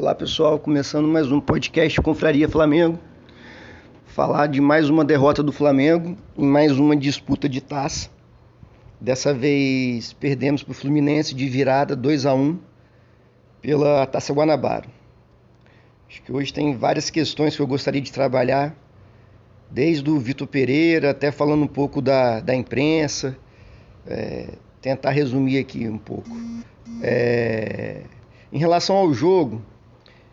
Olá pessoal, começando mais um podcast Confraria Flamengo. Falar de mais uma derrota do Flamengo em mais uma disputa de taça. Dessa vez perdemos para o Fluminense de virada 2 a 1 pela Taça Guanabara. Acho que hoje tem várias questões que eu gostaria de trabalhar, desde o Vitor Pereira até falando um pouco da, da imprensa, é, tentar resumir aqui um pouco. É, em relação ao jogo,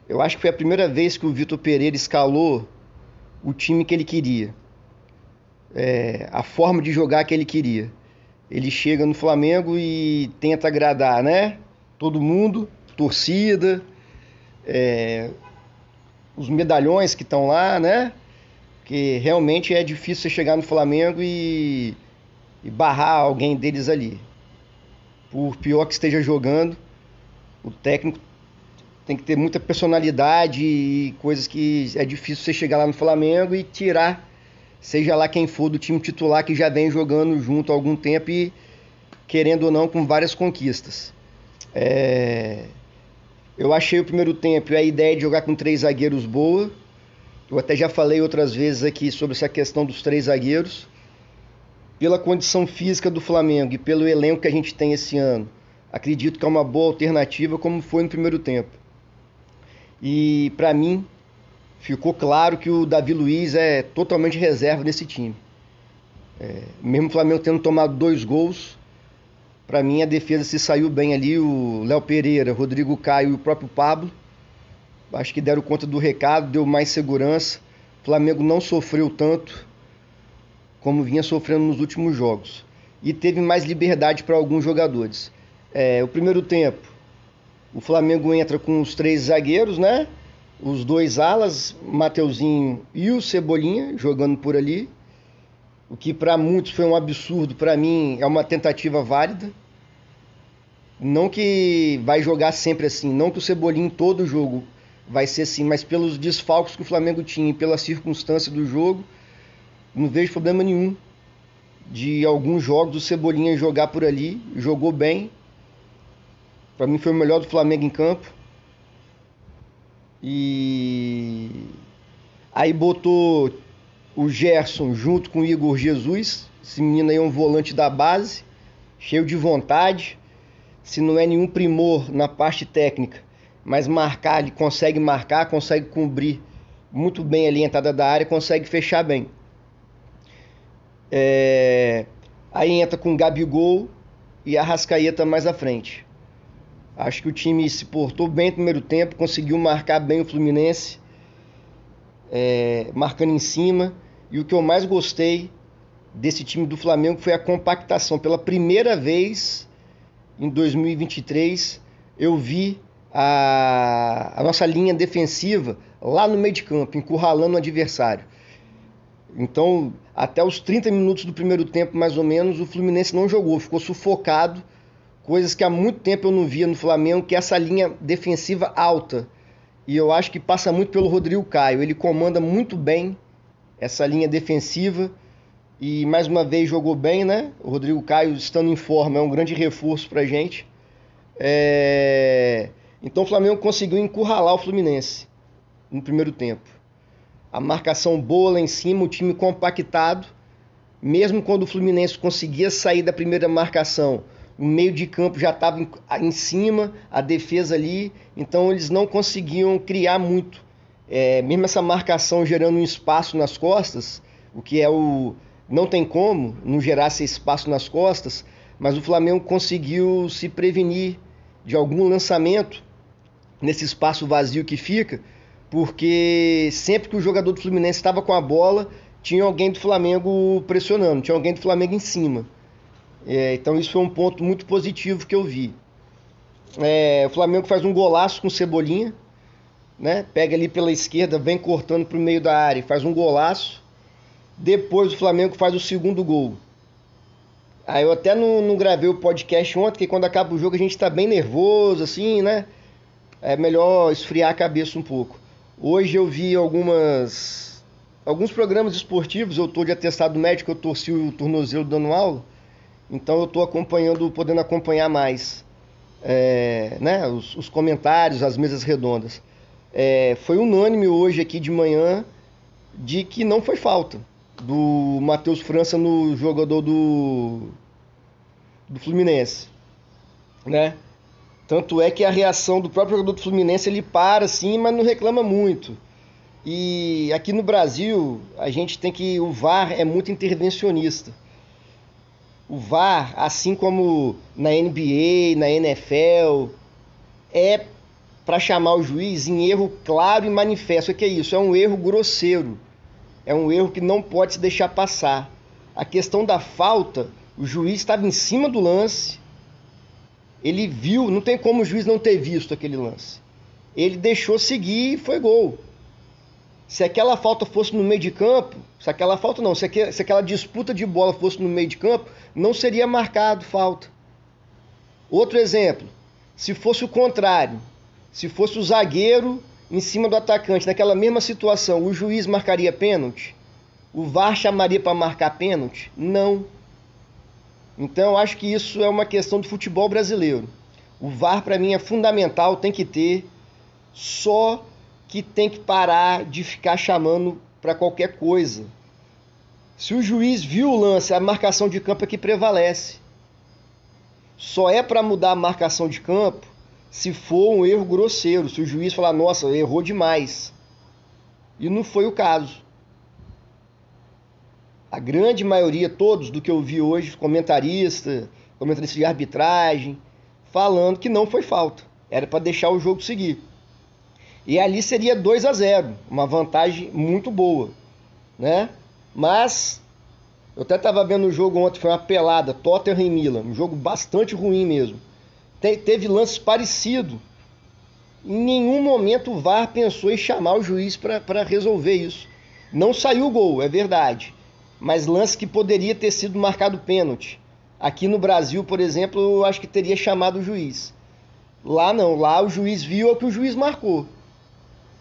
eu acho que foi a primeira vez que o Vitor Pereira escalou o time que ele queria. É, a forma de jogar que ele queria. Ele chega no Flamengo e tenta agradar, né? Todo mundo, torcida, é, os medalhões que estão lá, né? Que realmente é difícil você chegar no Flamengo e, e barrar alguém deles ali. Por pior que esteja jogando, o técnico tem que ter muita personalidade e coisas que é difícil você chegar lá no Flamengo e tirar, seja lá quem for do time titular que já vem jogando junto há algum tempo e querendo ou não com várias conquistas. É... Eu achei o primeiro tempo a ideia de jogar com três zagueiros boa. Eu até já falei outras vezes aqui sobre essa questão dos três zagueiros. Pela condição física do Flamengo e pelo elenco que a gente tem esse ano, acredito que é uma boa alternativa, como foi no primeiro tempo. E para mim ficou claro que o Davi Luiz é totalmente reserva nesse time. É, mesmo o Flamengo tendo tomado dois gols, para mim a defesa se saiu bem ali. O Léo Pereira, Rodrigo Caio e o próprio Pablo. Acho que deram conta do recado, deu mais segurança. O Flamengo não sofreu tanto como vinha sofrendo nos últimos jogos. E teve mais liberdade para alguns jogadores. É, o primeiro tempo, o Flamengo entra com os três zagueiros, né? Os dois alas, Mateuzinho e o Cebolinha, jogando por ali. O que para muitos foi um absurdo, para mim é uma tentativa válida. Não que vai jogar sempre assim, não que o Cebolinha em todo jogo vai ser assim, mas pelos desfalques que o Flamengo tinha e pela circunstância do jogo, não vejo problema nenhum de alguns jogos o Cebolinha jogar por ali, jogou bem, para mim foi o melhor do Flamengo em campo. E aí botou o Gerson junto com o Igor Jesus. Esse menino aí é um volante da base, cheio de vontade. Se não é nenhum primor na parte técnica, mas marcar, ele consegue marcar, consegue cobrir muito bem ali a entrada da área, consegue fechar bem. É... Aí entra com Gabigol e a Rascaeta mais à frente. Acho que o time se portou bem no primeiro tempo, conseguiu marcar bem o Fluminense, é, marcando em cima. E o que eu mais gostei desse time do Flamengo foi a compactação. Pela primeira vez em 2023, eu vi a, a nossa linha defensiva lá no meio de campo, encurralando o adversário. Então, até os 30 minutos do primeiro tempo, mais ou menos, o Fluminense não jogou, ficou sufocado coisas que há muito tempo eu não via no Flamengo, que é essa linha defensiva alta. E eu acho que passa muito pelo Rodrigo Caio. Ele comanda muito bem essa linha defensiva e mais uma vez jogou bem, né? O Rodrigo Caio estando em forma é um grande reforço pra gente. É... Então o Flamengo conseguiu encurralar o Fluminense no primeiro tempo. A marcação boa lá em cima, o time compactado. Mesmo quando o Fluminense conseguia sair da primeira marcação, o meio de campo já estava em, em, cima, a defesa ali, então eles não conseguiam criar muito. É, mesmo essa marcação gerando um espaço nas costas, o que é o. Não tem como não gerar esse espaço nas costas, mas o Flamengo conseguiu se prevenir de algum lançamento nesse espaço vazio que fica, porque sempre que o jogador do Fluminense estava com a bola, tinha alguém do Flamengo pressionando, tinha alguém do Flamengo em cima. É, então isso foi um ponto muito positivo que eu vi. É, o Flamengo faz um golaço com Cebolinha, né? Pega ali pela esquerda, vem cortando para o meio da área, faz um golaço. Depois o Flamengo faz o segundo gol. Aí eu até não, não gravei o podcast ontem, porque quando acaba o jogo a gente está bem nervoso, assim, né? É melhor esfriar a cabeça um pouco. Hoje eu vi algumas alguns programas esportivos, eu estou de atestado médico, eu torci o tornozelo dando aula. Então eu estou acompanhando, podendo acompanhar mais é, né, os, os, comentários, as mesas redondas. é, foi unânime hoje aqui de manhã de que não foi falta do Matheus França no jogador do, do Fluminense, né? Tanto é que a reação do próprio jogador do Fluminense ele para sim, mas não reclama muito. E aqui no Brasil a gente tem que o VAR é muito intervencionista. O VAR, assim como na NBA, na NFL, é para chamar o juiz em erro claro e manifesto. O que é isso? É um erro grosseiro. É um erro que não pode se deixar passar. A questão da falta, o juiz estava em cima do lance. Ele viu, não tem como o juiz não ter visto aquele lance. Ele deixou seguir e foi gol. Se aquela falta fosse no meio de campo, se aquela falta não, se aquela, se aquela disputa de bola fosse no meio de campo, não seria marcado falta. Outro exemplo, se fosse o contrário, se fosse o zagueiro em cima do atacante, naquela mesma situação, o juiz marcaria pênalti? O VAR chamaria para marcar pênalti? Não. Então acho que isso é uma questão do futebol brasileiro. O VAR para mim é fundamental, tem que ter, só que tem que parar de ficar chamando para qualquer coisa. Se o juiz viu o lance, a marcação de campo é que prevalece. Só é para mudar a marcação de campo se for um erro grosseiro, se o juiz falar, nossa, errou demais. E não foi o caso. A grande maioria, todos do que eu vi hoje, comentarista, comentarista de arbitragem, falando que não foi falta. Era para deixar o jogo seguir. E ali seria 2 a 0, uma vantagem muito boa, né? Mas eu até estava vendo o jogo ontem, foi uma pelada, Tottenham e Milan, um jogo bastante ruim mesmo te, teve lances parecidos. Em nenhum momento o VAR pensou em chamar o juiz para resolver isso. Não saiu o gol, é verdade. Mas lance que poderia ter sido marcado pênalti. Aqui no Brasil, por exemplo, eu acho que teria chamado o juiz. Lá não, lá o juiz viu o que o juiz marcou.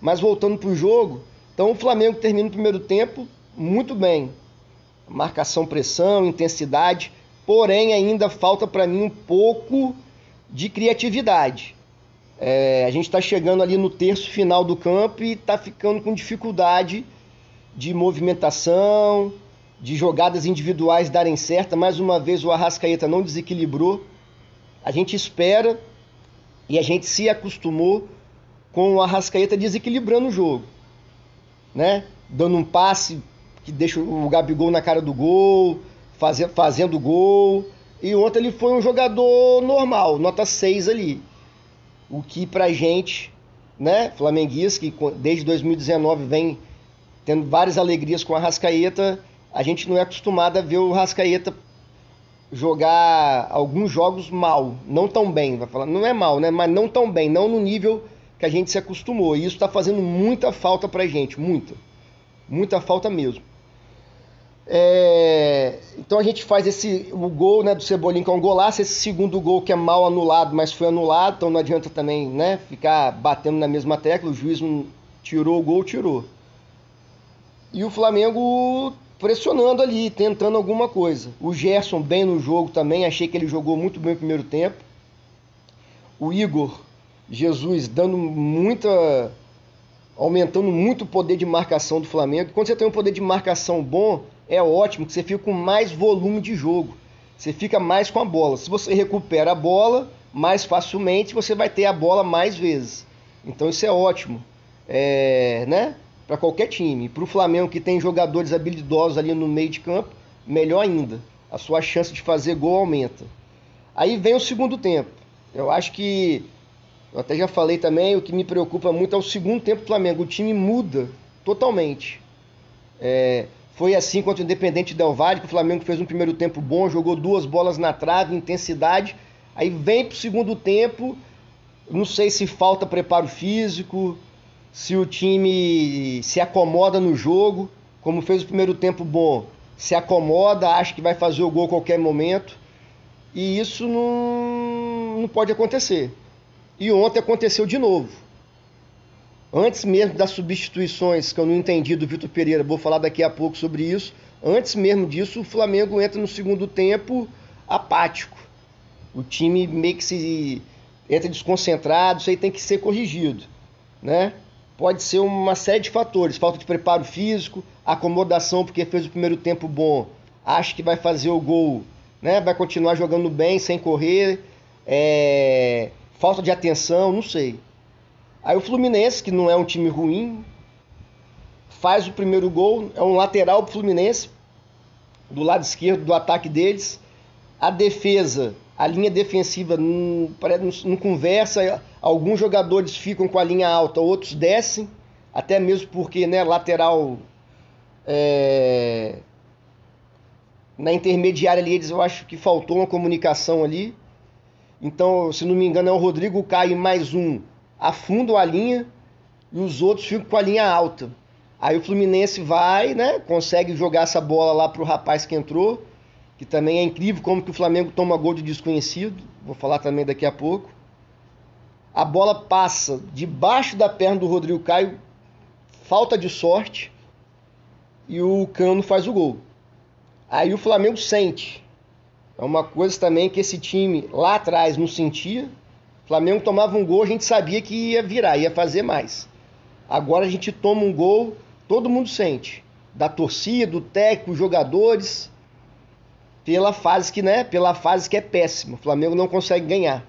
Mas voltando para o jogo, então o Flamengo termina o primeiro tempo muito bem. Marcação, pressão, intensidade, porém ainda falta para mim um pouco de criatividade. É, a gente está chegando ali no terço final do campo e está ficando com dificuldade de movimentação, de jogadas individuais darem certo. Mais uma vez o Arrascaeta não desequilibrou. A gente espera e a gente se acostumou com o Arrascaeta desequilibrando o jogo, né? Dando um passe que deixa o Gabigol na cara do gol, fazendo, gol. E ontem ele foi um jogador normal, nota 6 ali. O que pra gente, né, flamenguista, que desde 2019 vem tendo várias alegrias com a Rascaeta, a gente não é acostumado a ver o Rascaeta jogar alguns jogos mal, não tão bem, vai falar, não é mal, né, mas não tão bem, não no nível que a gente se acostumou. E isso está fazendo muita falta pra gente, muita. Muita falta mesmo. É, então a gente faz esse o gol né, do Cebolinha que é um golaço, esse segundo gol que é mal anulado, mas foi anulado, então não adianta também né, ficar batendo na mesma tecla, o juiz não tirou o gol, tirou. E o Flamengo pressionando ali, tentando alguma coisa. O Gerson bem no jogo também, achei que ele jogou muito bem no primeiro tempo. O Igor Jesus dando muita aumentando muito o poder de marcação do Flamengo. Quando você tem um poder de marcação bom, é ótimo que você fica com mais volume de jogo. Você fica mais com a bola. Se você recupera a bola mais facilmente, você vai ter a bola mais vezes. Então isso é ótimo, é, né? Para qualquer time. Para o Flamengo que tem jogadores habilidosos ali no meio de campo, melhor ainda. A sua chance de fazer gol aumenta. Aí vem o segundo tempo. Eu acho que eu até já falei também, o que me preocupa muito é o segundo tempo do Flamengo. O time muda totalmente. É, foi assim contra o Independente Del Valle, que o Flamengo fez um primeiro tempo bom, jogou duas bolas na trave, intensidade. Aí vem pro segundo tempo, não sei se falta preparo físico, se o time se acomoda no jogo, como fez o primeiro tempo bom, se acomoda, acha que vai fazer o gol a qualquer momento. E isso não, não pode acontecer. E ontem aconteceu de novo. Antes mesmo das substituições, que eu não entendi do Vitor Pereira, vou falar daqui a pouco sobre isso. Antes mesmo disso, o Flamengo entra no segundo tempo apático. O time meio que se entra desconcentrado, isso aí tem que ser corrigido, né? pode ser uma série de fatores: falta de preparo físico, acomodação porque fez o primeiro tempo bom, acha que vai fazer o gol, né? vai continuar jogando bem sem correr, é... falta de atenção, não sei. Aí o Fluminense, que não é um time ruim, faz o primeiro gol, é um lateral pro Fluminense, do lado esquerdo do ataque deles. A defesa, a linha defensiva não, não conversa, alguns jogadores ficam com a linha alta, outros descem, até mesmo porque né, lateral é, na intermediária ali, eles, eu acho que faltou uma comunicação ali. Então, se não me engano, é o Rodrigo Caio mais um afundam a linha e os outros ficam com a linha alta. Aí o Fluminense vai, né? Consegue jogar essa bola lá pro rapaz que entrou, que também é incrível como que o Flamengo toma gol de desconhecido. Vou falar também daqui a pouco. A bola passa debaixo da perna do Rodrigo Caio, falta de sorte, e o Cano faz o gol. Aí o Flamengo sente. É uma coisa também que esse time lá atrás não sentia. O Flamengo tomava um gol, a gente sabia que ia virar, ia fazer mais. Agora a gente toma um gol, todo mundo sente. Da torcida, do técnico, jogadores, pela fase que, né, pela fase que é péssima. O Flamengo não consegue ganhar.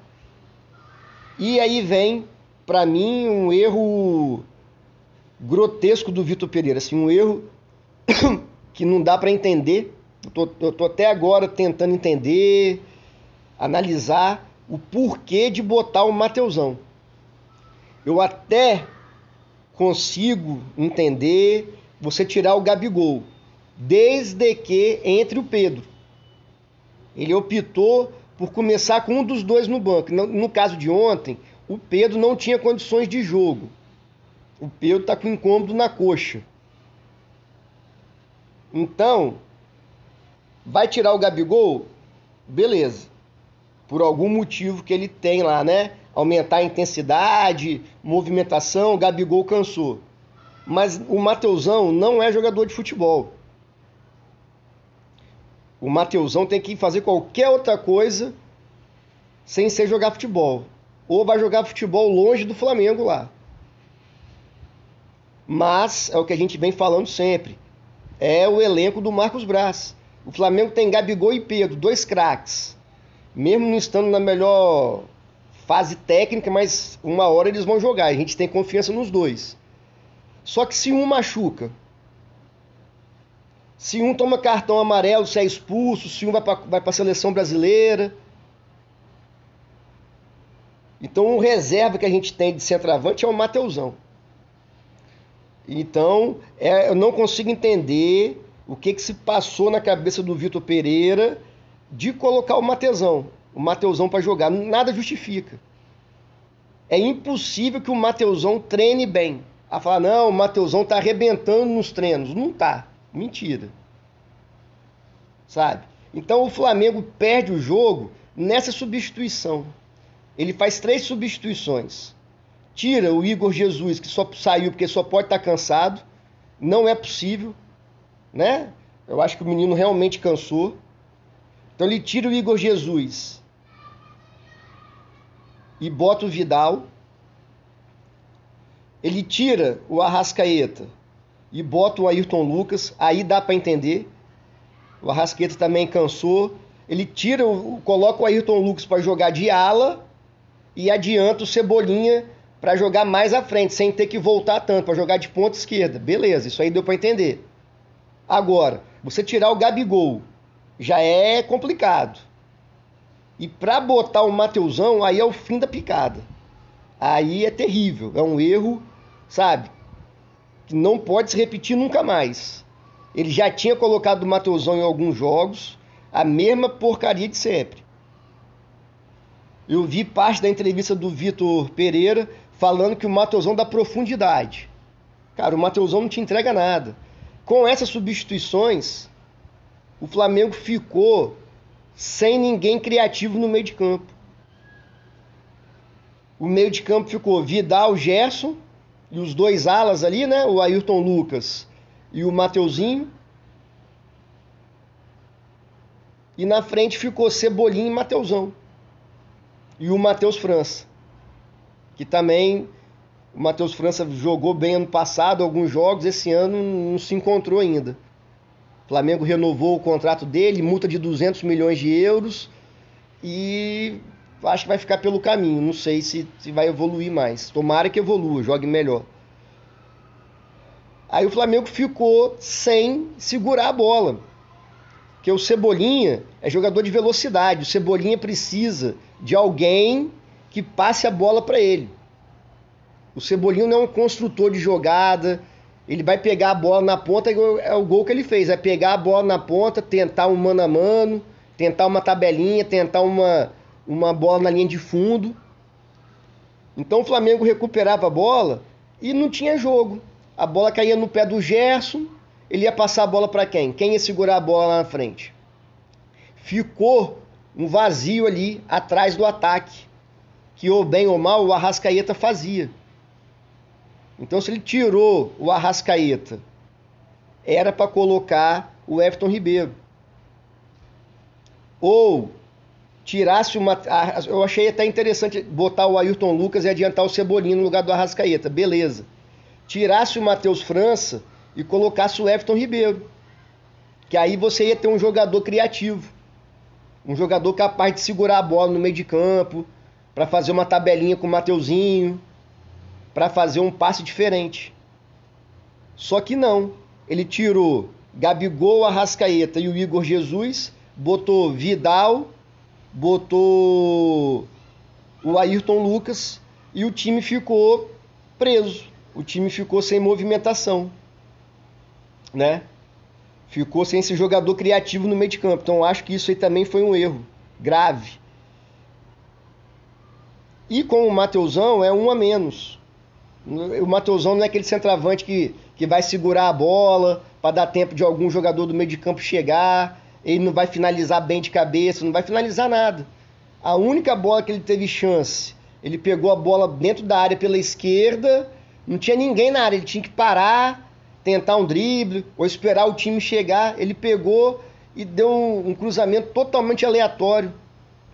E aí vem, para mim, um erro grotesco do Vitor Pereira, assim, um erro que não dá para entender. Tô, eu tô até agora tentando entender, analisar o porquê de botar o Mateusão. Eu até consigo entender você tirar o Gabigol, desde que entre o Pedro. Ele optou por começar com um dos dois no banco. No, no caso de ontem, o Pedro não tinha condições de jogo. O Pedro está com incômodo na coxa. Então, vai tirar o Gabigol? Beleza. Por algum motivo que ele tem lá, né? aumentar a intensidade, movimentação, o Gabigol cansou. Mas o Mateusão não é jogador de futebol. O Mateusão tem que fazer qualquer outra coisa sem ser jogar futebol. Ou vai jogar futebol longe do Flamengo lá. Mas é o que a gente vem falando sempre. É o elenco do Marcos Braz. O Flamengo tem Gabigol e Pedro, dois craques. Mesmo não estando na melhor fase técnica, mas uma hora eles vão jogar. A gente tem confiança nos dois. Só que se um machuca, se um toma cartão amarelo, se é expulso, se um vai para vai a seleção brasileira. Então o reserva que a gente tem de centroavante é o Mateusão. Então é, eu não consigo entender o que, que se passou na cabeça do Vitor Pereira de colocar o Mateusão o Mateusão para jogar. Nada justifica. É impossível que o Mateusão treine bem. A falar, não, o Mateusão tá arrebentando nos treinos. Não tá. Mentira. Sabe? Então o Flamengo perde o jogo nessa substituição. Ele faz três substituições. Tira o Igor Jesus, que só saiu porque só pode estar tá cansado. Não é possível, né? Eu acho que o menino realmente cansou. Então ele tira o Igor Jesus e bota o Vidal. Ele tira o Arrascaeta e bota o Ayrton Lucas. Aí dá para entender. O Arrascaeta também cansou. Ele tira, coloca o Ayrton Lucas para jogar de ala e adianta o Cebolinha para jogar mais à frente, sem ter que voltar tanto, para jogar de ponta esquerda. Beleza, isso aí deu para entender. Agora, você tirar o Gabigol já é complicado. E para botar o Mateusão, aí é o fim da picada. Aí é terrível, é um erro, sabe? Que não pode se repetir nunca mais. Ele já tinha colocado o Mateusão em alguns jogos, a mesma porcaria de sempre. Eu vi parte da entrevista do Vitor Pereira falando que o Mateusão dá profundidade. Cara, o Mateusão não te entrega nada. Com essas substituições, o Flamengo ficou sem ninguém criativo no meio de campo. O meio de campo ficou Vidal, Gerson e os dois alas ali, né? O Ayrton Lucas e o Mateuzinho. E na frente ficou Cebolinha e Mateuzão. E o Matheus França, que também O Matheus França jogou bem ano passado, alguns jogos, esse ano não se encontrou ainda. O Flamengo renovou o contrato dele, multa de 200 milhões de euros e acho que vai ficar pelo caminho. Não sei se, se vai evoluir mais. Tomara que evolua, jogue melhor. Aí o Flamengo ficou sem segurar a bola. Porque o Cebolinha é jogador de velocidade. O Cebolinha precisa de alguém que passe a bola para ele. O Cebolinha não é um construtor de jogada. Ele vai pegar a bola na ponta, é o gol que ele fez. É pegar a bola na ponta, tentar um mano a mano, tentar uma tabelinha, tentar uma, uma bola na linha de fundo. Então o Flamengo recuperava a bola e não tinha jogo. A bola caía no pé do Gerson, ele ia passar a bola para quem? Quem ia segurar a bola lá na frente? Ficou um vazio ali atrás do ataque, que ou bem ou mal o Arrascaeta fazia. Então se ele tirou o Arrascaeta, era para colocar o Everton Ribeiro. Ou tirasse uma. Eu achei até interessante botar o Ayrton Lucas e adiantar o Cebolinha no lugar do Arrascaeta. Beleza. Tirasse o Matheus França e colocasse o Everton Ribeiro. Que aí você ia ter um jogador criativo. Um jogador capaz de segurar a bola no meio de campo, para fazer uma tabelinha com o Mateuzinho, para fazer um passe diferente. Só que não. Ele tirou Gabigol, Arrascaeta e o Igor Jesus, botou Vidal, botou o Ayrton Lucas e o time ficou preso. O time ficou sem movimentação, né? Ficou sem esse jogador criativo no meio de campo. Então acho que isso aí também foi um erro grave. E com o Mateusão é um a menos. O Mateusão não é aquele centroavante que, que vai segurar a bola para dar tempo de algum jogador do meio de campo chegar ele não vai finalizar bem de cabeça, não vai finalizar nada. A única bola que ele teve chance, ele pegou a bola dentro da área pela esquerda, não tinha ninguém na área, ele tinha que parar, tentar um drible ou esperar o time chegar. Ele pegou e deu um, um cruzamento totalmente aleatório.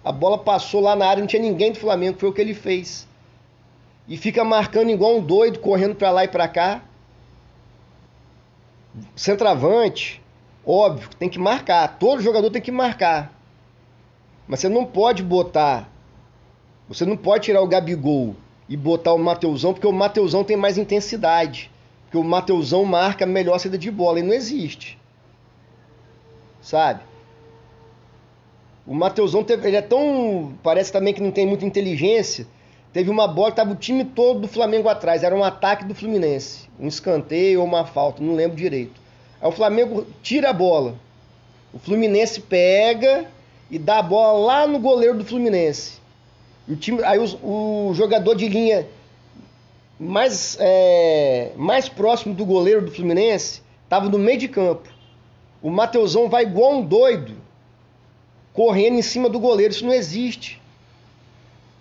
A bola passou lá na área, não tinha ninguém do Flamengo, foi o que ele fez. E fica marcando igual um doido, correndo para lá e para cá. Centravante, Óbvio, tem que marcar. Todo jogador tem que marcar. Mas você não pode botar. Você não pode tirar o Gabigol e botar o Mateusão, porque o Mateusão tem mais intensidade. Porque o Mateusão marca melhor a saída de bola. E não existe. Sabe? O Mateusão teve, ele é tão. Parece também que não tem muita inteligência. Teve uma bola tava o time todo do Flamengo atrás. Era um ataque do Fluminense. Um escanteio ou uma falta, não lembro direito. Aí o Flamengo tira a bola. O Fluminense pega e dá a bola lá no goleiro do Fluminense. o time, aí o, o jogador de linha mais, é, mais próximo do goleiro do Fluminense estava no meio de campo. O Mateusão vai igual um doido, correndo em cima do goleiro. Isso não existe.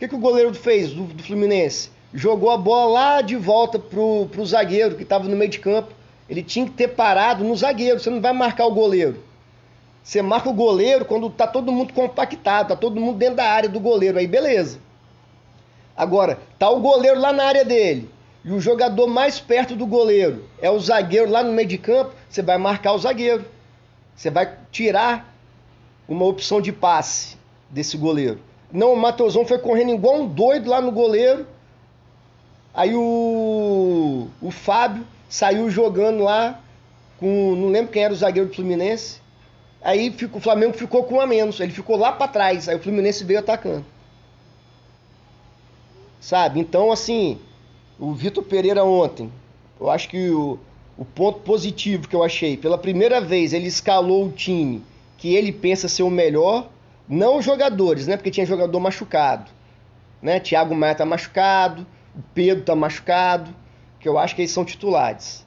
Que, que o goleiro fez do, do Fluminense? Jogou a bola lá de volta pro, pro zagueiro que estava no meio de campo. Ele tinha que ter parado no zagueiro. Você não vai marcar o goleiro. Você marca o goleiro quando tá todo mundo compactado, tá todo mundo dentro da área do goleiro. Aí beleza. Agora, tá o goleiro lá na área dele. E o jogador mais perto do goleiro é o zagueiro lá no meio de campo. Você vai marcar o zagueiro. Você vai tirar uma opção de passe desse goleiro. Não, o Matheusão foi correndo igual um doido lá no goleiro. Aí o, o Fábio saiu jogando lá com. Não lembro quem era o zagueiro do Fluminense. Aí fico, o Flamengo ficou com um a menos. Ele ficou lá para trás. Aí o Fluminense veio atacando. Sabe? Então, assim, o Vitor Pereira ontem, eu acho que o, o ponto positivo que eu achei, pela primeira vez ele escalou o time que ele pensa ser o melhor, não jogadores, né? Porque tinha jogador machucado. Né? Thiago Maia tá machucado, o Pedro tá machucado que eu acho que eles são titulares.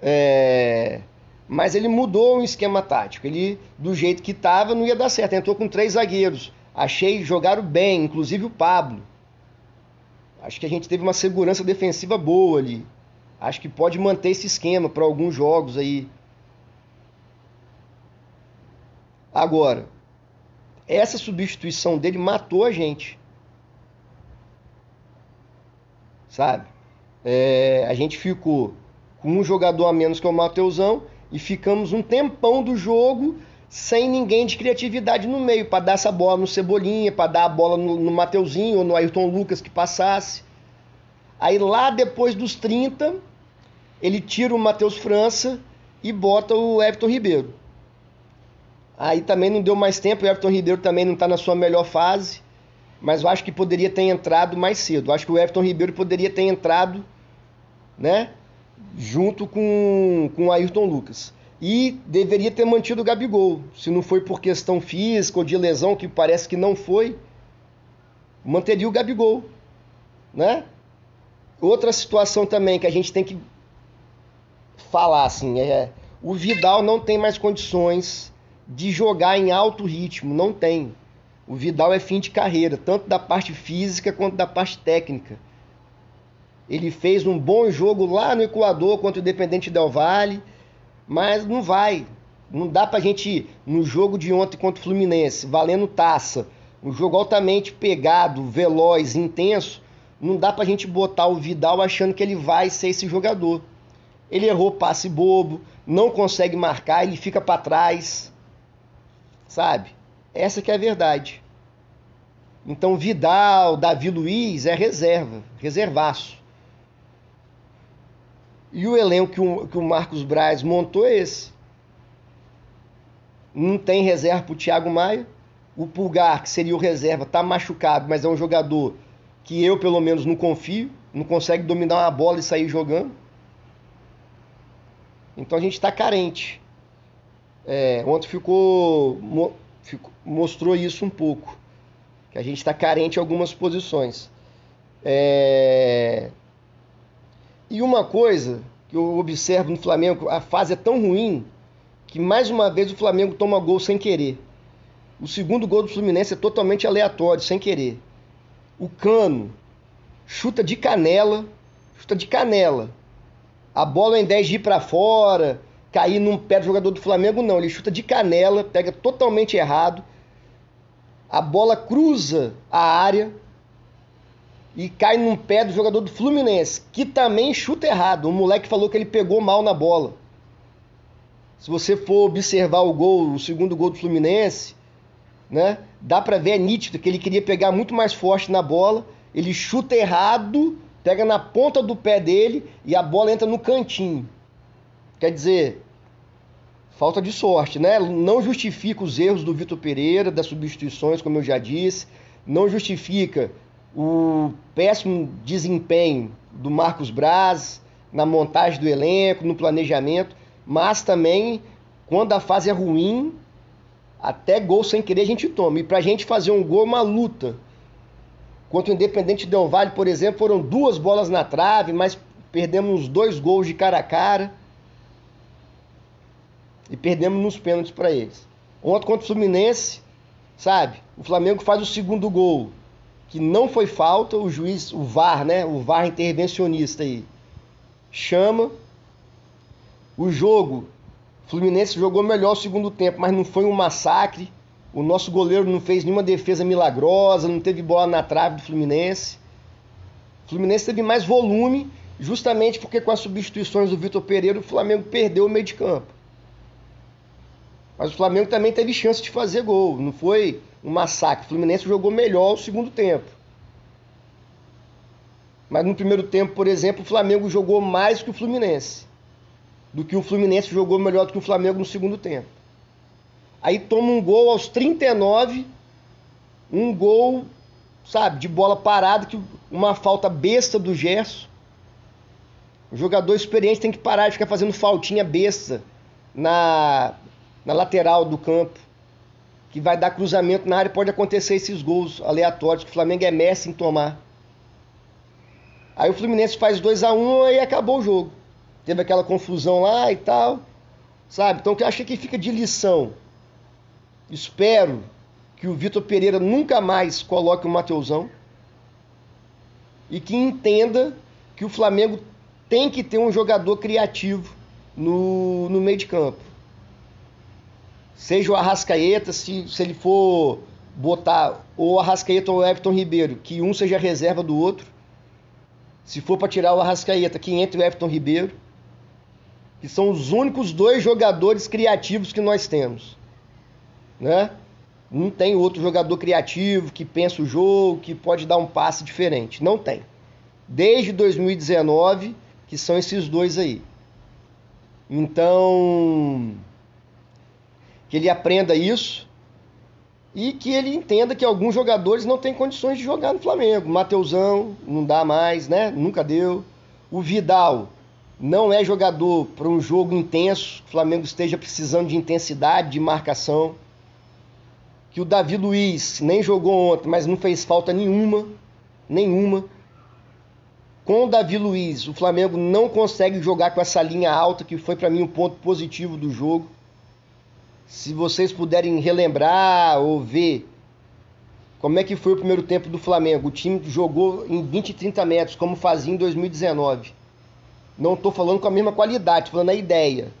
É... Mas ele mudou o esquema tático. Ele, do jeito que estava, não ia dar certo. Entrou com três zagueiros. Achei jogaram bem, inclusive o Pablo. Acho que a gente teve uma segurança defensiva boa ali. Acho que pode manter esse esquema para alguns jogos aí. Agora, essa substituição dele matou a gente. sabe? É, a gente ficou com um jogador a menos que é o Mateusão e ficamos um tempão do jogo sem ninguém de criatividade no meio para dar essa bola no Cebolinha, para dar a bola no, no Mateuzinho ou no Ayrton Lucas que passasse. Aí lá depois dos 30, ele tira o Matheus França e bota o Everton Ribeiro. Aí também não deu mais tempo, o Everton Ribeiro também não está na sua melhor fase, mas eu acho que poderia ter entrado mais cedo. Eu acho que o Everton Ribeiro poderia ter entrado, né, junto com, com o Ayrton Lucas. E deveria ter mantido o Gabigol. Se não foi por questão física ou de lesão, que parece que não foi, manteria o Gabigol, né? Outra situação também que a gente tem que falar assim é o Vidal não tem mais condições de jogar em alto ritmo, não tem. O Vidal é fim de carreira, tanto da parte física quanto da parte técnica. Ele fez um bom jogo lá no Equador contra o Independente Del Valle, mas não vai. Não dá pra gente, no jogo de ontem contra o Fluminense, valendo taça, um jogo altamente pegado, veloz, intenso, não dá pra gente botar o Vidal achando que ele vai ser esse jogador. Ele errou passe bobo, não consegue marcar, ele fica para trás. Sabe? Essa que é a verdade. Então Vidal, Davi Luiz é reserva, reservaço. E o elenco que o, que o Marcos Braz montou é esse. Não tem reserva para o Thiago Maia. O Pulgar, que seria o reserva, está machucado, mas é um jogador que eu, pelo menos, não confio. Não consegue dominar uma bola e sair jogando. Então a gente está carente. É, ontem ficou, mo, ficou, mostrou isso um pouco, que a gente está carente em algumas posições. É, e uma coisa que eu observo no Flamengo, a fase é tão ruim que mais uma vez o Flamengo toma gol sem querer. O segundo gol do Fluminense é totalmente aleatório, sem querer. O Cano chuta de canela, chuta de canela. A bola, ao invés de ir para fora, cair num pé do jogador do Flamengo, não. Ele chuta de canela, pega totalmente errado. A bola cruza a área e cai num pé do jogador do Fluminense, que também chuta errado. O moleque falou que ele pegou mal na bola. Se você for observar o gol, o segundo gol do Fluminense, né? Dá para ver é nítido que ele queria pegar muito mais forte na bola, ele chuta errado pega na ponta do pé dele e a bola entra no cantinho. Quer dizer, falta de sorte, né? Não justifica os erros do Vitor Pereira, das substituições, como eu já disse, não justifica o péssimo desempenho do Marcos Braz na montagem do elenco, no planejamento, mas também quando a fase é ruim, até gol sem querer a gente toma. E pra gente fazer um gol é uma luta. Contra o Independente Del Vale, por exemplo, foram duas bolas na trave, mas perdemos dois gols de cara a cara. E perdemos nos pênaltis para eles. Ontem contra o Fluminense, sabe? O Flamengo faz o segundo gol, que não foi falta, o juiz, o VAR, né? O VAR intervencionista aí, chama. O jogo, o Fluminense jogou melhor o segundo tempo, mas não foi um massacre. O nosso goleiro não fez nenhuma defesa milagrosa, não teve bola na trave do Fluminense. O Fluminense teve mais volume, justamente porque com as substituições do Vitor Pereira, o Flamengo perdeu o meio de campo. Mas o Flamengo também teve chance de fazer gol, não foi um massacre. O Fluminense jogou melhor o segundo tempo. Mas no primeiro tempo, por exemplo, o Flamengo jogou mais que o Fluminense. Do que o Fluminense jogou melhor do que o Flamengo no segundo tempo. Aí toma um gol aos 39, um gol, sabe, de bola parada, que uma falta besta do Gerson. O jogador experiente tem que parar de ficar fazendo faltinha besta na, na lateral do campo. Que vai dar cruzamento na área pode acontecer esses gols aleatórios que o Flamengo é mestre em tomar. Aí o Fluminense faz 2 a 1 um, e acabou o jogo. Teve aquela confusão lá e tal. Sabe? Então que eu acho que fica de lição Espero que o Vitor Pereira nunca mais coloque o Mateusão e que entenda que o Flamengo tem que ter um jogador criativo no, no meio de campo. Seja o Arrascaeta, se, se ele for botar ou Arrascaeta ou Everton Ribeiro, que um seja reserva do outro. Se for para tirar o Arrascaeta, que entre o Everton Ribeiro, que são os únicos dois jogadores criativos que nós temos, né? Não tem outro jogador criativo que pensa o jogo, que pode dar um passe diferente. Não tem. Desde 2019, que são esses dois aí. Então, que ele aprenda isso e que ele entenda que alguns jogadores não têm condições de jogar no Flamengo. Mateusão não dá mais, né? Nunca deu. O Vidal não é jogador para um jogo intenso. O Flamengo esteja precisando de intensidade, de marcação. Que o Davi Luiz nem jogou ontem, mas não fez falta nenhuma, nenhuma. Com o Davi Luiz, o Flamengo não consegue jogar com essa linha alta, que foi para mim um ponto positivo do jogo. Se vocês puderem relembrar ou ver como é que foi o primeiro tempo do Flamengo, o time jogou em 20 e 30 metros, como fazia em 2019. Não estou falando com a mesma qualidade, falando a ideia.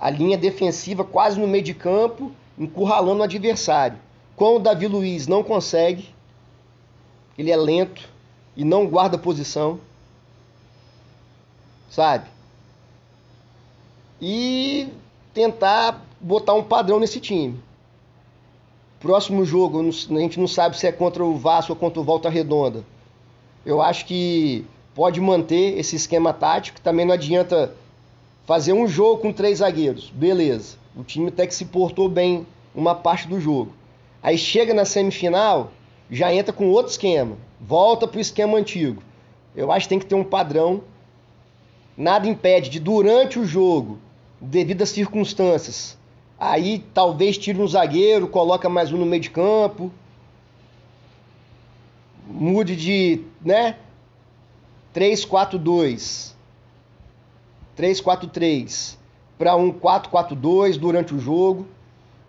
A linha defensiva quase no meio de campo, encurralando o adversário. Com o Davi Luiz não consegue, ele é lento e não guarda posição, sabe? E tentar botar um padrão nesse time. Próximo jogo, a gente não sabe se é contra o Vasco ou contra o Volta Redonda. Eu acho que pode manter esse esquema tático. Também não adianta fazer um jogo com três zagueiros. Beleza. O time até que se portou bem uma parte do jogo. Aí chega na semifinal, já entra com outro esquema. Volta para o esquema antigo. Eu acho que tem que ter um padrão. Nada impede de, durante o jogo, devido às circunstâncias, aí talvez tire um zagueiro, coloca mais um no meio de campo, mude de, né? 3-4-2, 3-4-3 para um 4-4-2 durante o jogo,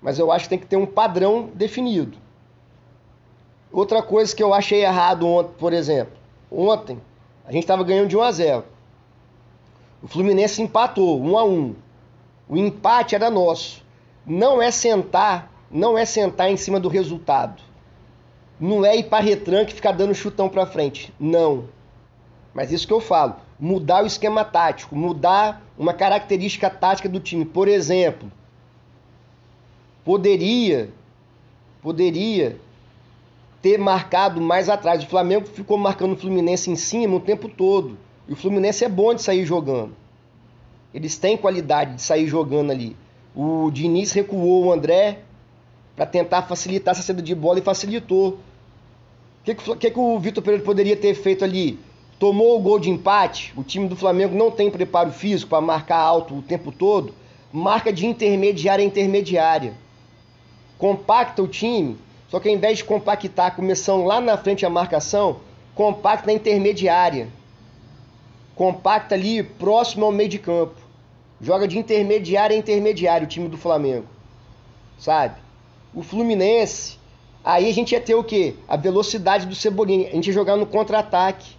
mas eu acho que tem que ter um padrão definido. Outra coisa que eu achei errado ontem, por exemplo, ontem a gente estava ganhando de 1 a 0. O Fluminense empatou 1 a 1. O empate era nosso. Não é sentar, não é sentar em cima do resultado. Não é ir para retranque e ficar dando chutão para frente. Não. Mas isso que eu falo, mudar o esquema tático, mudar uma característica tática do time. Por exemplo, poderia poderia ter marcado mais atrás. O Flamengo ficou marcando o Fluminense em cima o tempo todo. E o Fluminense é bom de sair jogando. Eles têm qualidade de sair jogando ali. O Diniz recuou o André para tentar facilitar essa saída de bola e facilitou. O que, que, que o Vitor Pereira poderia ter feito ali? tomou o gol de empate, o time do Flamengo não tem preparo físico para marcar alto o tempo todo, marca de intermediária a intermediária. Compacta o time, só que ao invés de compactar, começando lá na frente a marcação, compacta na intermediária. Compacta ali próximo ao meio de campo. Joga de intermediária a intermediária o time do Flamengo. Sabe? O Fluminense, aí a gente ia ter o quê? A velocidade do Cebolinha. A gente ia jogar no contra-ataque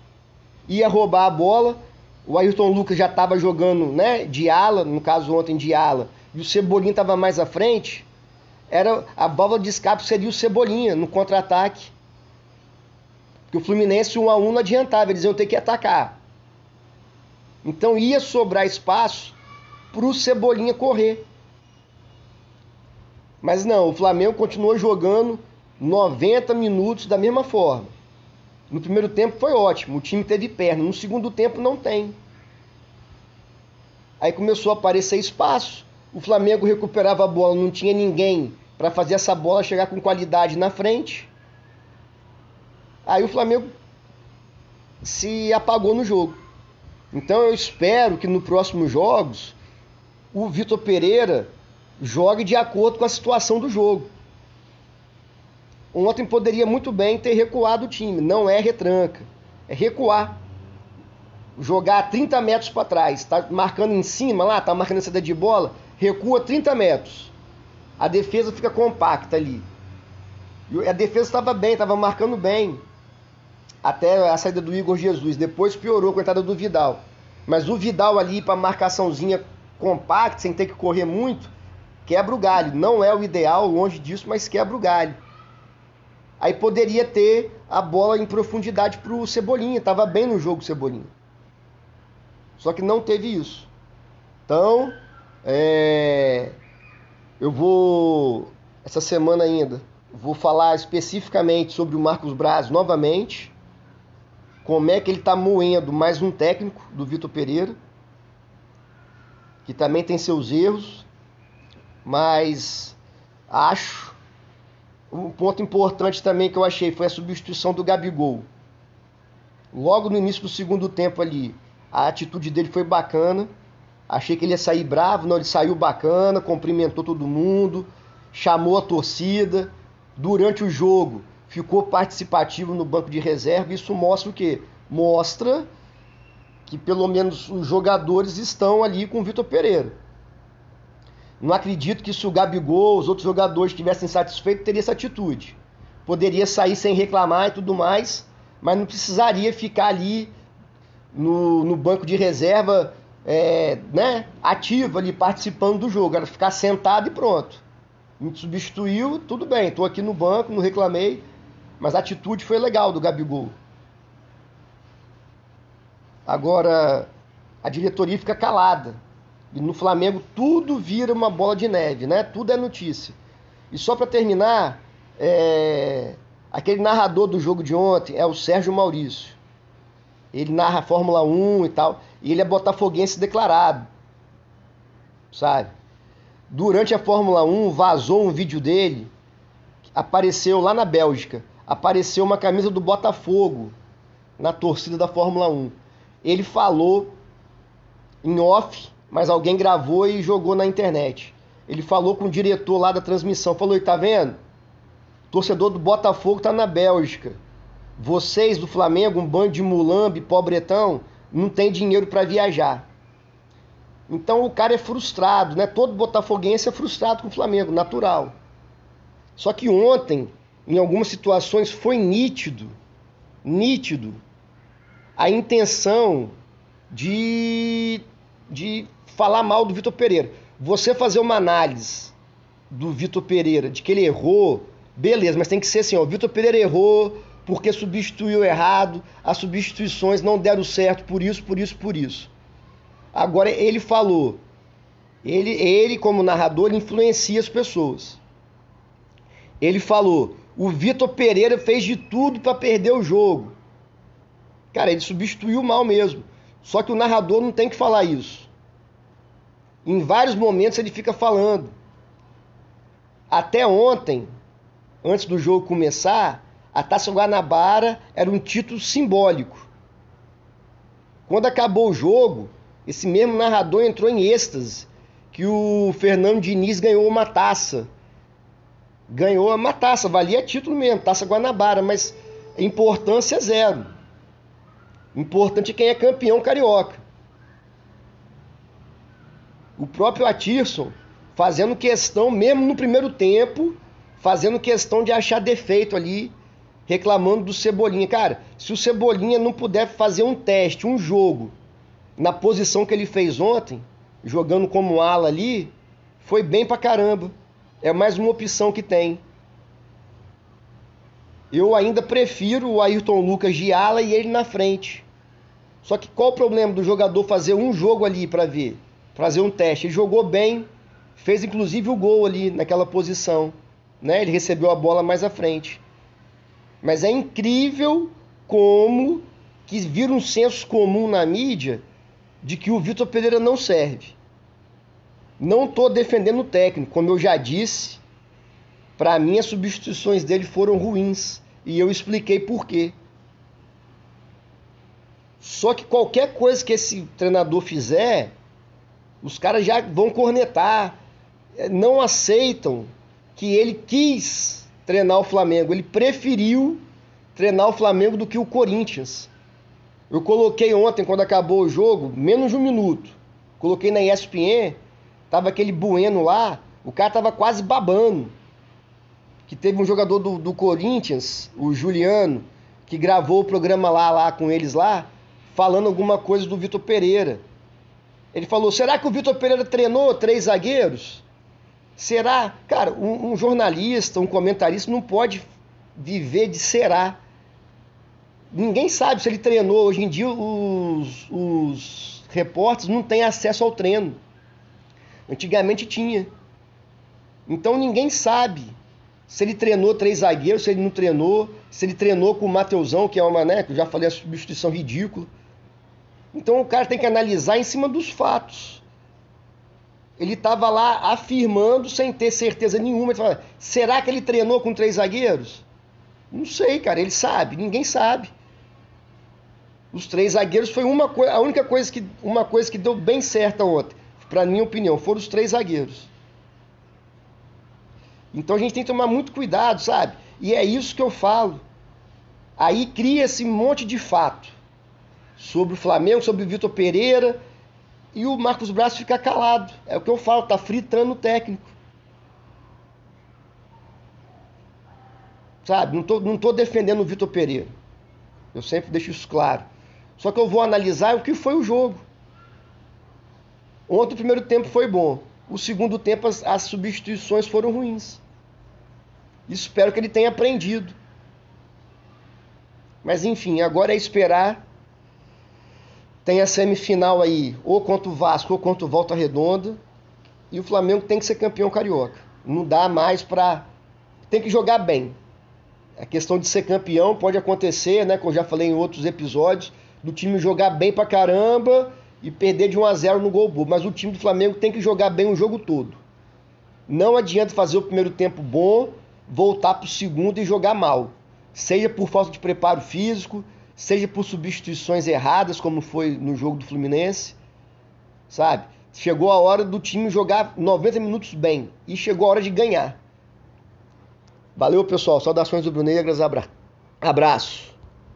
ia roubar a bola. O Ayrton Lucas já estava jogando né, de ala, no caso ontem de ala, e o Cebolinha estava mais à frente. Era a válvula de escape seria o Cebolinha no contra-ataque. Porque o Fluminense 1 a 1 não adiantava, eles iam ter que atacar. Então ia sobrar espaço para o Cebolinha correr. Mas não, o Flamengo continuou jogando 90 minutos da mesma forma. No primeiro tempo foi ótimo, o time teve perna. No segundo tempo não tem. Aí começou a aparecer espaço. O Flamengo recuperava a bola, não tinha ninguém para fazer essa bola chegar com qualidade na frente. Aí o Flamengo se apagou no jogo. Então eu espero que nos próximos jogos o Vitor Pereira jogue de acordo com a situação do jogo. Ontem poderia muito bem ter recuado o time. Não é retranca, é recuar. Jogar 30 metros para trás, tá marcando em cima lá, tá marcando essa de bola, recua 30 metros. A defesa fica compacta ali. E a defesa estava bem, estava marcando bem. Até a saída do Igor Jesus. Depois piorou com a entrada do Vidal. Mas o Vidal ali para marcaçãozinha compacta, sem ter que correr muito, quebra o galho. Não é o ideal, longe disso, mas quebra o galho. Aí poderia ter a bola em profundidade para o Cebolinha. Tava bem no jogo o Cebolinha. Só que não teve isso. Então, é, eu vou essa semana ainda vou falar especificamente sobre o Marcos Braz novamente, como é que ele está moendo mais um técnico do Vitor Pereira, que também tem seus erros, mas acho um ponto importante também que eu achei foi a substituição do Gabigol. Logo no início do segundo tempo ali, a atitude dele foi bacana. Achei que ele ia sair bravo, não, ele saiu bacana, cumprimentou todo mundo, chamou a torcida. Durante o jogo, ficou participativo no banco de reserva. Isso mostra o quê? Mostra que pelo menos os jogadores estão ali com o Vitor Pereira. Não acredito que se o Gabigol, os outros jogadores estivessem satisfeitos, teria essa atitude. Poderia sair sem reclamar e tudo mais, mas não precisaria ficar ali no, no banco de reserva é, né, ativo ali, participando do jogo. Era ficar sentado e pronto. Me substituiu, tudo bem, estou aqui no banco, não reclamei, mas a atitude foi legal do Gabigol. Agora, a diretoria fica calada. E no Flamengo tudo vira uma bola de neve, né? Tudo é notícia. E só para terminar, é... aquele narrador do jogo de ontem é o Sérgio Maurício. Ele narra a Fórmula 1 e tal. E ele é botafoguense declarado. Sabe? Durante a Fórmula 1 vazou um vídeo dele. Apareceu lá na Bélgica. Apareceu uma camisa do Botafogo na torcida da Fórmula 1. Ele falou em off mas alguém gravou e jogou na internet. Ele falou com o diretor lá da transmissão, falou: "Tá vendo? torcedor do Botafogo tá na Bélgica. Vocês do Flamengo, um bando de mulambe, pobretão, não tem dinheiro para viajar." Então o cara é frustrado, né? Todo botafoguense é frustrado com o Flamengo, natural. Só que ontem, em algumas situações, foi nítido, nítido, a intenção de, de falar mal do Vitor Pereira. Você fazer uma análise do Vitor Pereira, de que ele errou, beleza, mas tem que ser assim, ó, o Vitor Pereira errou porque substituiu errado, as substituições não deram certo por isso, por isso, por isso. Agora ele falou, ele, ele como narrador influencia as pessoas. Ele falou, o Vitor Pereira fez de tudo para perder o jogo. Cara, ele substituiu mal mesmo. Só que o narrador não tem que falar isso. Em vários momentos ele fica falando. Até ontem, antes do jogo começar, a Taça Guanabara era um título simbólico. Quando acabou o jogo, esse mesmo narrador entrou em êxtase que o Fernando Diniz ganhou uma taça. Ganhou uma taça, valia título mesmo, Taça Guanabara, mas importância zero. Importante é quem é campeão carioca o próprio Atirson fazendo questão, mesmo no primeiro tempo, fazendo questão de achar defeito ali, reclamando do Cebolinha. Cara, se o Cebolinha não puder fazer um teste, um jogo, na posição que ele fez ontem, jogando como ala ali, foi bem pra caramba. É mais uma opção que tem. Eu ainda prefiro o Ayrton Lucas de ala e ele na frente. Só que qual o problema do jogador fazer um jogo ali para ver? fazer um teste. Ele jogou bem, fez inclusive o gol ali naquela posição. Né? Ele recebeu a bola mais à frente. Mas é incrível como que vira um senso comum na mídia de que o Vitor Pereira não serve. Não estou defendendo o técnico, como eu já disse. Para mim, as substituições dele foram ruins e eu expliquei por quê. Só que qualquer coisa que esse treinador fizer, os caras já vão cornetar, é, não aceitam que ele quis treinar o Flamengo, ele preferiu treinar o Flamengo do que o Corinthians. Eu coloquei ontem, quando acabou o jogo, menos de um minuto. Coloquei na ESPN, tava aquele Bueno lá, o cara tava quase babando. Que teve um jogador do, do Corinthians, o Juliano, que gravou o programa lá, lá com eles lá, falando alguma coisa do Vitor Pereira. Ele falou: será que o Vitor Pereira treinou três zagueiros? Será? Cara, um, um, jornalista, um comentarista não pode viver de será. Ninguém sabe se ele treinou. Hoje em dia os, os repórteres não têm acesso ao treino. Antigamente tinha. Então ninguém sabe se ele treinou três zagueiros, se ele não treinou, se ele treinou com o Mateusão, que é uma, né, que eu já falei, a substituição ridícula. Então o cara tem que analisar em cima dos fatos. Ele estava lá afirmando sem ter certeza nenhuma. Fala, Será que ele treinou com três zagueiros? Não sei, cara. Ele sabe. Ninguém sabe. Os três zagueiros foi uma a única coisa que uma coisa que deu bem certa ontem, para minha opinião, foram os três zagueiros. Então a gente tem que tomar muito cuidado, sabe? E é isso que eu falo. Aí cria-se um monte de fato sobre o Flamengo, sobre o Vitor Pereira, e o Marcos Braz fica calado. É o que eu falo, tá fritando o técnico. Sabe? Não tô, não tô defendendo o Vitor Pereira. Eu sempre deixo isso claro. Só que eu vou analisar o que foi o jogo. Ontem o primeiro tempo foi bom. O segundo tempo as, as substituições foram ruins. Espero que ele tenha aprendido. Mas enfim, agora é esperar. Tem a semifinal aí, ou contra o Vasco, ou contra o Volta Redonda. E o Flamengo tem que ser campeão carioca. Não dá mais pra. Tem que jogar bem. A questão de ser campeão pode acontecer, né? Como eu já falei em outros episódios, do time jogar bem pra caramba e perder de 1 a 0 no gol. Mas o time do Flamengo tem que jogar bem o jogo todo. Não adianta fazer o primeiro tempo bom, voltar pro segundo e jogar mal. Seja por falta de preparo físico, seja por substituições erradas, como foi no jogo do Fluminense, sabe? Chegou a hora do time jogar 90 minutos bem e chegou a hora de ganhar. Valeu, pessoal. Saudações do. Abra... Abraço.